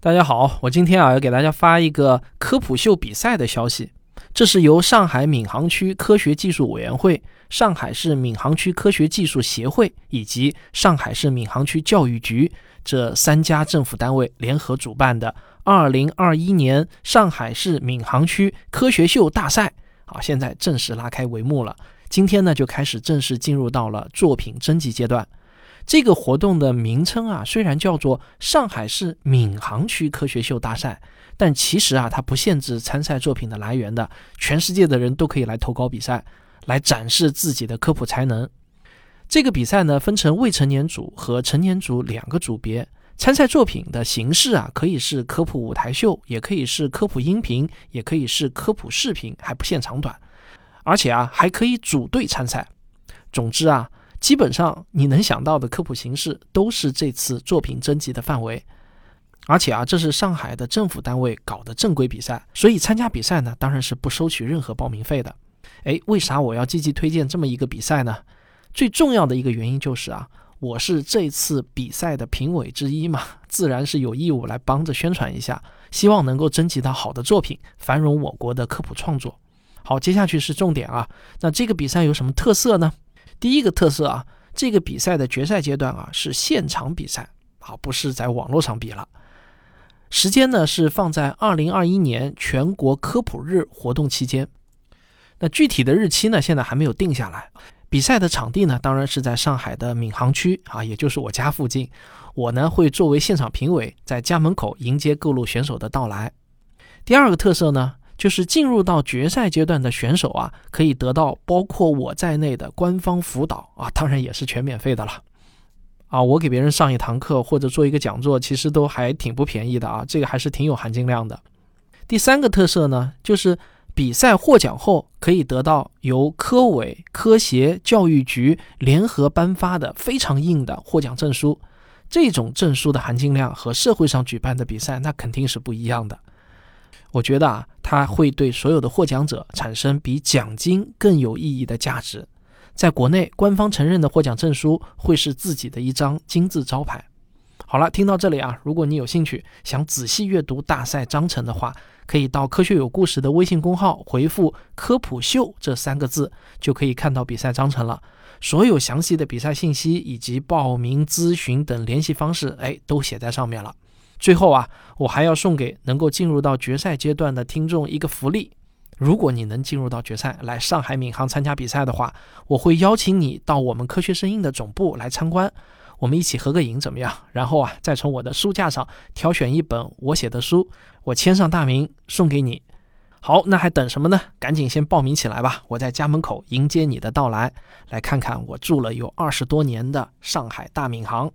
大家好，我今天啊要给大家发一个科普秀比赛的消息。这是由上海闵行区科学技术委员会、上海市闵行区科学技术协会以及上海市闵行区教育局这三家政府单位联合主办的2021年上海市闵行区科学秀大赛。好，现在正式拉开帷幕了。今天呢，就开始正式进入到了作品征集阶段。这个活动的名称啊，虽然叫做上海市闵行区科学秀大赛，但其实啊，它不限制参赛作品的来源的，全世界的人都可以来投稿比赛，来展示自己的科普才能。这个比赛呢，分成未成年组和成年组两个组别。参赛作品的形式啊，可以是科普舞台秀，也可以是科普音频，也可以是科普视频，还不限长短，而且啊，还可以组队参赛。总之啊。基本上你能想到的科普形式都是这次作品征集的范围，而且啊，这是上海的政府单位搞的正规比赛，所以参加比赛呢，当然是不收取任何报名费的。哎，为啥我要积极推荐这么一个比赛呢？最重要的一个原因就是啊，我是这次比赛的评委之一嘛，自然是有义务来帮着宣传一下，希望能够征集到好的作品，繁荣我国的科普创作。好，接下去是重点啊，那这个比赛有什么特色呢？第一个特色啊，这个比赛的决赛阶段啊是现场比赛，啊不是在网络上比了。时间呢是放在二零二一年全国科普日活动期间。那具体的日期呢现在还没有定下来。比赛的场地呢当然是在上海的闵行区啊，也就是我家附近。我呢会作为现场评委，在家门口迎接各路选手的到来。第二个特色呢。就是进入到决赛阶段的选手啊，可以得到包括我在内的官方辅导啊，当然也是全免费的了。啊，我给别人上一堂课或者做一个讲座，其实都还挺不便宜的啊，这个还是挺有含金量的。第三个特色呢，就是比赛获奖后可以得到由科委、科协、教育局联合颁发的非常硬的获奖证书，这种证书的含金量和社会上举办的比赛那肯定是不一样的。我觉得啊，它会对所有的获奖者产生比奖金更有意义的价值。在国内，官方承认的获奖证书会是自己的一张金字招牌。好了，听到这里啊，如果你有兴趣想仔细阅读大赛章程的话，可以到“科学有故事”的微信公号回复“科普秀”这三个字，就可以看到比赛章程了。所有详细的比赛信息以及报名、咨询等联系方式，哎，都写在上面了。最后啊，我还要送给能够进入到决赛阶段的听众一个福利：如果你能进入到决赛，来上海闵行参加比赛的话，我会邀请你到我们科学声音的总部来参观，我们一起合个影，怎么样？然后啊，再从我的书架上挑选一本我写的书，我签上大名送给你。好，那还等什么呢？赶紧先报名起来吧！我在家门口迎接你的到来，来看看我住了有二十多年的上海大闵行。